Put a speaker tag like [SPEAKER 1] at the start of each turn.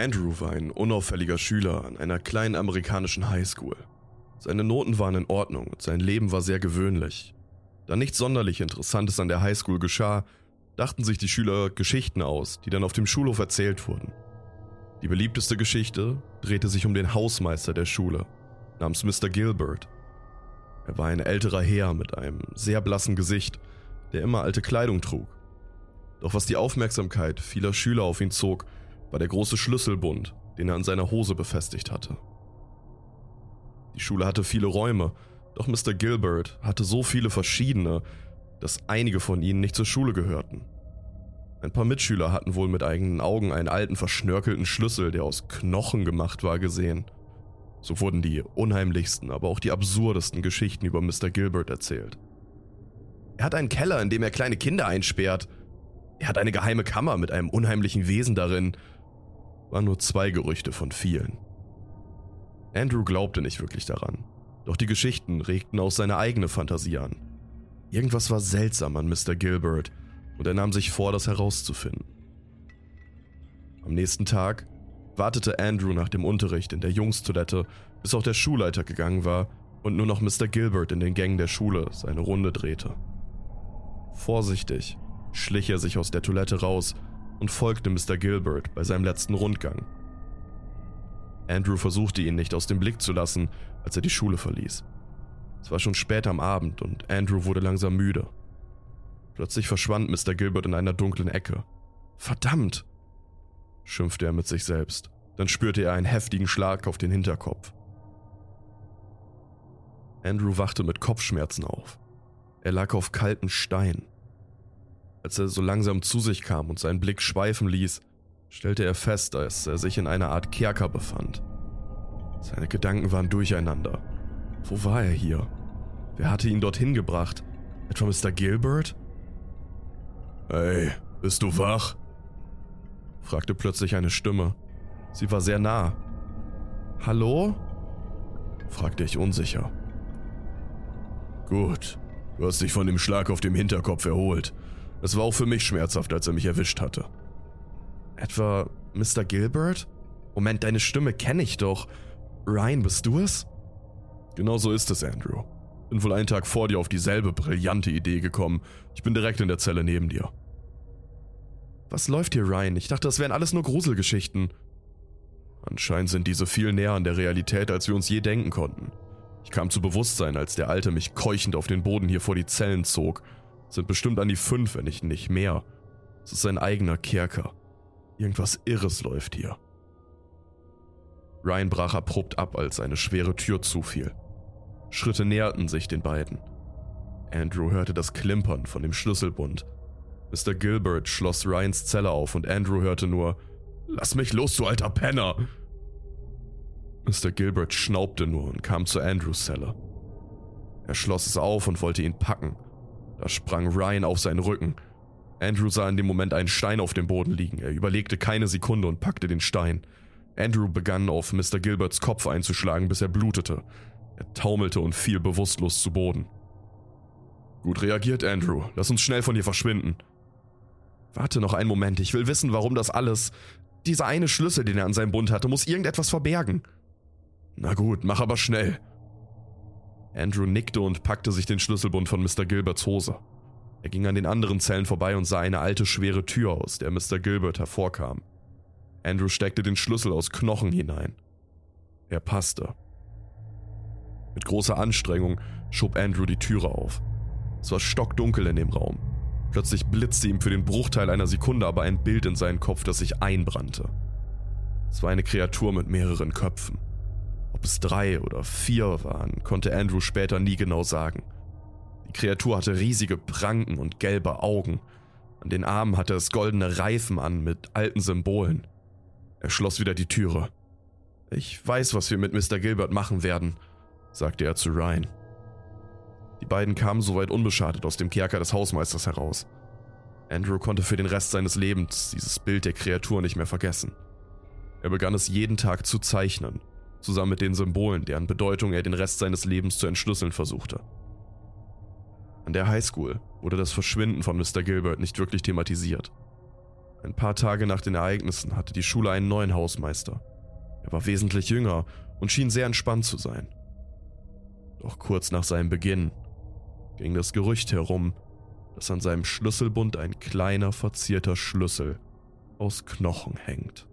[SPEAKER 1] Andrew war ein unauffälliger Schüler an einer kleinen amerikanischen Highschool. Seine Noten waren in Ordnung und sein Leben war sehr gewöhnlich. Da nichts sonderlich Interessantes an der Highschool geschah, dachten sich die Schüler Geschichten aus, die dann auf dem Schulhof erzählt wurden. Die beliebteste Geschichte drehte sich um den Hausmeister der Schule, namens Mr. Gilbert. Er war ein älterer Herr mit einem sehr blassen Gesicht, der immer alte Kleidung trug. Doch was die Aufmerksamkeit vieler Schüler auf ihn zog, war der große Schlüsselbund, den er an seiner Hose befestigt hatte. Die Schule hatte viele Räume, doch Mr. Gilbert hatte so viele verschiedene, dass einige von ihnen nicht zur Schule gehörten. Ein paar Mitschüler hatten wohl mit eigenen Augen einen alten verschnörkelten Schlüssel, der aus Knochen gemacht war, gesehen. So wurden die unheimlichsten, aber auch die absurdesten Geschichten über Mr. Gilbert erzählt. Er hat einen Keller, in dem er kleine Kinder einsperrt. Er hat eine geheime Kammer mit einem unheimlichen Wesen darin. Waren nur zwei Gerüchte von vielen. Andrew glaubte nicht wirklich daran, doch die Geschichten regten auch seine eigene Fantasie an. Irgendwas war seltsam an Mr. Gilbert und er nahm sich vor, das herauszufinden. Am nächsten Tag wartete Andrew nach dem Unterricht in der Jungstoilette, bis auch der Schulleiter gegangen war und nur noch Mr. Gilbert in den Gängen der Schule seine Runde drehte. Vorsichtig schlich er sich aus der Toilette raus und folgte Mr. Gilbert bei seinem letzten Rundgang. Andrew versuchte ihn nicht aus dem Blick zu lassen, als er die Schule verließ. Es war schon spät am Abend und Andrew wurde langsam müde. Plötzlich verschwand Mr. Gilbert in einer dunklen Ecke. Verdammt! schimpfte er mit sich selbst. Dann spürte er einen heftigen Schlag auf den Hinterkopf. Andrew wachte mit Kopfschmerzen auf. Er lag auf kalten Stein. Als er so langsam zu sich kam und seinen Blick schweifen ließ, stellte er fest, dass er sich in einer Art Kerker befand. Seine Gedanken waren durcheinander. Wo war er hier? Wer hatte ihn dorthin gebracht? Etwa Mr. Gilbert? Hey, bist du wach? fragte plötzlich eine Stimme. Sie war sehr nah. Hallo? fragte ich unsicher. Gut, du hast dich von dem Schlag auf dem Hinterkopf erholt. Es war auch für mich schmerzhaft, als er mich erwischt hatte. Etwa Mr. Gilbert? Moment, deine Stimme kenne ich doch. Ryan, bist du es? Genau so ist es, Andrew. Bin wohl einen Tag vor dir auf dieselbe brillante Idee gekommen. Ich bin direkt in der Zelle neben dir. Was läuft hier, Ryan? Ich dachte, das wären alles nur Gruselgeschichten. Anscheinend sind diese viel näher an der Realität, als wir uns je denken konnten. Ich kam zu Bewusstsein, als der Alte mich keuchend auf den Boden hier vor die Zellen zog. Sind bestimmt an die fünf, wenn nicht nicht mehr. Es ist sein eigener Kerker. Irgendwas Irres läuft hier. Ryan brach abrupt ab, als eine schwere Tür zufiel. Schritte näherten sich den beiden. Andrew hörte das Klimpern von dem Schlüsselbund. Mr. Gilbert schloss Ryans Zelle auf und Andrew hörte nur, Lass mich los, du alter Penner! Mr. Gilbert schnaubte nur und kam zu Andrews Zelle. Er schloss es auf und wollte ihn packen. Da sprang Ryan auf seinen Rücken. Andrew sah in dem Moment einen Stein auf dem Boden liegen. Er überlegte keine Sekunde und packte den Stein. Andrew begann auf Mr. Gilberts Kopf einzuschlagen, bis er blutete. Er taumelte und fiel bewusstlos zu Boden. Gut reagiert, Andrew. Lass uns schnell von hier verschwinden. Warte noch einen Moment, ich will wissen, warum das alles. Dieser eine Schlüssel, den er an seinem Bund hatte, muss irgendetwas verbergen. Na gut, mach aber schnell. Andrew nickte und packte sich den Schlüsselbund von Mr. Gilberts Hose. Er ging an den anderen Zellen vorbei und sah eine alte schwere Tür aus, der Mr. Gilbert hervorkam. Andrew steckte den Schlüssel aus Knochen hinein. Er passte. Mit großer Anstrengung schob Andrew die Türe auf. Es war stockdunkel in dem Raum. Plötzlich blitzte ihm für den Bruchteil einer Sekunde aber ein Bild in seinen Kopf, das sich einbrannte. Es war eine Kreatur mit mehreren Köpfen. Ob es drei oder vier waren, konnte Andrew später nie genau sagen. Die Kreatur hatte riesige Pranken und gelbe Augen. An den Armen hatte es goldene Reifen an mit alten Symbolen. Er schloss wieder die Türe. Ich weiß, was wir mit Mr. Gilbert machen werden, sagte er zu Ryan. Die beiden kamen soweit unbeschadet aus dem Kerker des Hausmeisters heraus. Andrew konnte für den Rest seines Lebens dieses Bild der Kreatur nicht mehr vergessen. Er begann es jeden Tag zu zeichnen, zusammen mit den Symbolen, deren Bedeutung er den Rest seines Lebens zu entschlüsseln versuchte. An der Highschool wurde das Verschwinden von Mr. Gilbert nicht wirklich thematisiert. Ein paar Tage nach den Ereignissen hatte die Schule einen neuen Hausmeister. Er war wesentlich jünger und schien sehr entspannt zu sein. Doch kurz nach seinem Beginn ging das Gerücht herum, dass an seinem Schlüsselbund ein kleiner verzierter Schlüssel aus Knochen hängt.